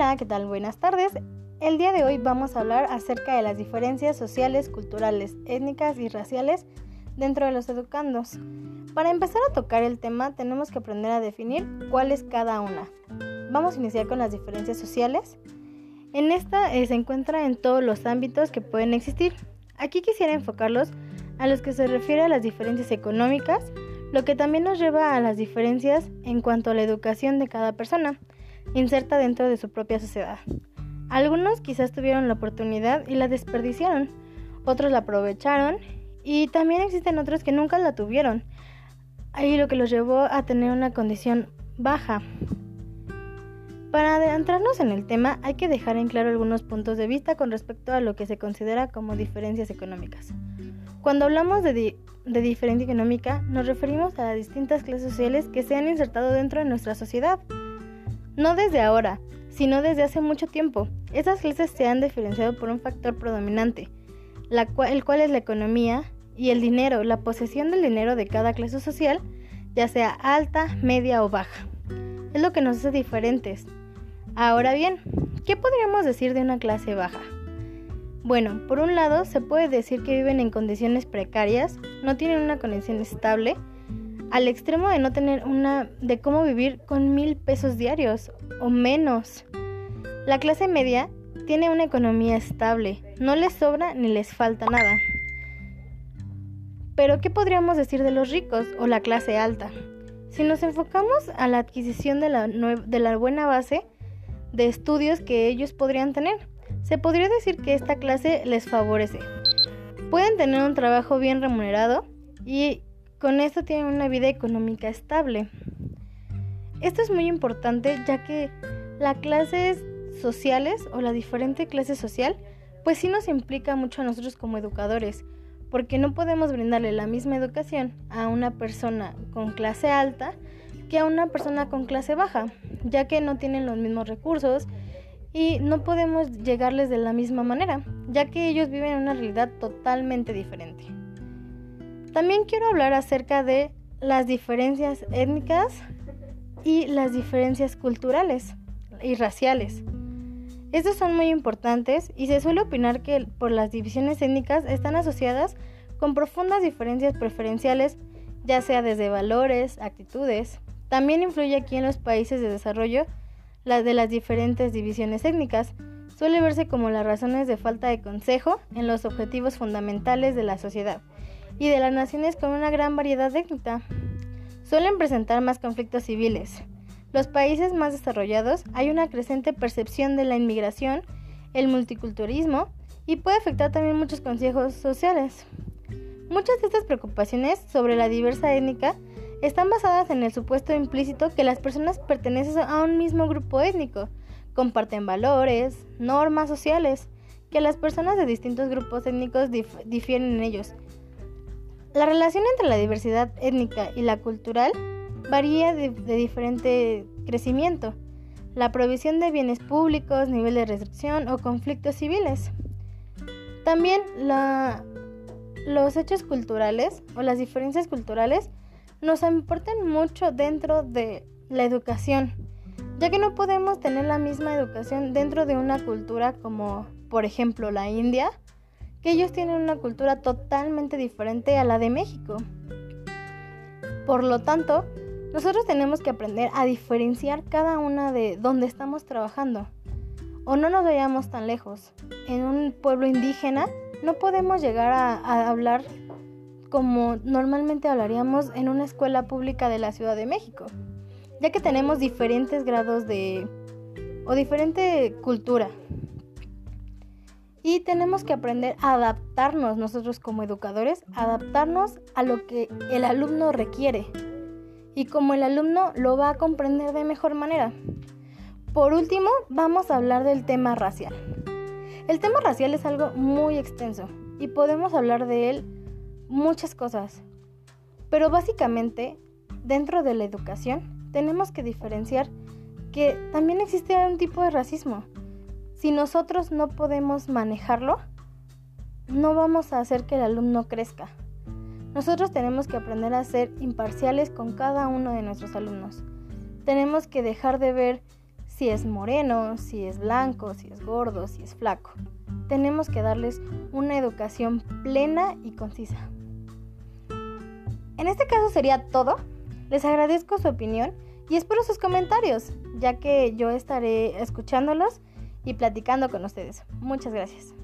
Hola, ¿qué tal? Buenas tardes. El día de hoy vamos a hablar acerca de las diferencias sociales, culturales, étnicas y raciales dentro de los educandos. Para empezar a tocar el tema tenemos que aprender a definir cuál es cada una. Vamos a iniciar con las diferencias sociales. En esta eh, se encuentra en todos los ámbitos que pueden existir. Aquí quisiera enfocarlos a los que se refiere a las diferencias económicas, lo que también nos lleva a las diferencias en cuanto a la educación de cada persona, inserta dentro de su propia sociedad. Algunos quizás tuvieron la oportunidad y la desperdiciaron, otros la aprovecharon y también existen otros que nunca la tuvieron, ahí lo que los llevó a tener una condición baja. Para adentrarnos en el tema hay que dejar en claro algunos puntos de vista con respecto a lo que se considera como diferencias económicas. Cuando hablamos de, de diferencia económica nos referimos a las distintas clases sociales que se han insertado dentro de nuestra sociedad. No desde ahora, sino desde hace mucho tiempo. Esas clases se han diferenciado por un factor predominante, el cual es la economía y el dinero, la posesión del dinero de cada clase social, ya sea alta, media o baja. Es lo que nos hace diferentes. Ahora bien, ¿qué podríamos decir de una clase baja? Bueno, por un lado se puede decir que viven en condiciones precarias, no tienen una conexión estable, al extremo de no tener una de cómo vivir con mil pesos diarios o menos. La clase media tiene una economía estable, no les sobra ni les falta nada. Pero ¿qué podríamos decir de los ricos o la clase alta? Si nos enfocamos a la adquisición de la, de la buena base de estudios que ellos podrían tener, se podría decir que esta clase les favorece. Pueden tener un trabajo bien remunerado y con esto tienen una vida económica estable. Esto es muy importante ya que las clases sociales o la diferente clase social pues sí nos implica mucho a nosotros como educadores porque no podemos brindarle la misma educación a una persona con clase alta que a una persona con clase baja, ya que no tienen los mismos recursos y no podemos llegarles de la misma manera, ya que ellos viven en una realidad totalmente diferente. También quiero hablar acerca de las diferencias étnicas y las diferencias culturales y raciales. Estos son muy importantes y se suele opinar que por las divisiones étnicas están asociadas con profundas diferencias preferenciales, ya sea desde valores, actitudes. También influye aquí en los países de desarrollo la de las diferentes divisiones étnicas. Suele verse como las razones de falta de consejo en los objetivos fundamentales de la sociedad y de las naciones con una gran variedad étnica. Suelen presentar más conflictos civiles. Los países más desarrollados hay una creciente percepción de la inmigración, el multiculturalismo y puede afectar también muchos consejos sociales. Muchas de estas preocupaciones sobre la diversa étnica están basadas en el supuesto implícito que las personas pertenecen a un mismo grupo étnico, comparten valores, normas sociales, que las personas de distintos grupos étnicos difieren en ellos la relación entre la diversidad étnica y la cultural varía de, diferente crecimiento. La provisión de bienes públicos, nivel de restricción o conflictos civiles. También los hechos culturales o las diferencias culturales nos importan mucho dentro de la educación, ya que no podemos tener la misma educación dentro de una cultura como por ejemplo la India que ellos tienen una cultura totalmente diferente a la de México. Por lo tanto, nosotros tenemos que aprender a diferenciar cada una de donde estamos trabajando. O no nos vayamos tan lejos. En un pueblo indígena no podemos llegar a, hablar como normalmente hablaríamos en una escuela pública de la Ciudad de México, ya que tenemos diferentes grados de o diferente cultura. Y tenemos que aprender a adaptarnos nosotros como educadores, adaptarnos a lo que el alumno requiere y como el alumno lo va a comprender de mejor manera. Por último, vamos a hablar del tema racial. El tema racial es algo muy extenso y podemos hablar de él muchas cosas. Pero básicamente, dentro de la educación, tenemos que diferenciar que también existe un tipo de racismo si nosotros no podemos manejarlo, no vamos a hacer que el alumno crezca. Nosotros tenemos que aprender a ser imparciales con cada uno de nuestros alumnos. Tenemos que dejar de ver si es moreno, si es blanco, si es gordo, si es flaco. Tenemos que darles una educación plena y concisa. En este caso sería todo. Les agradezco su opinión y espero sus comentarios, ya que yo estaré escuchándolos y platicando con ustedes. Muchas gracias.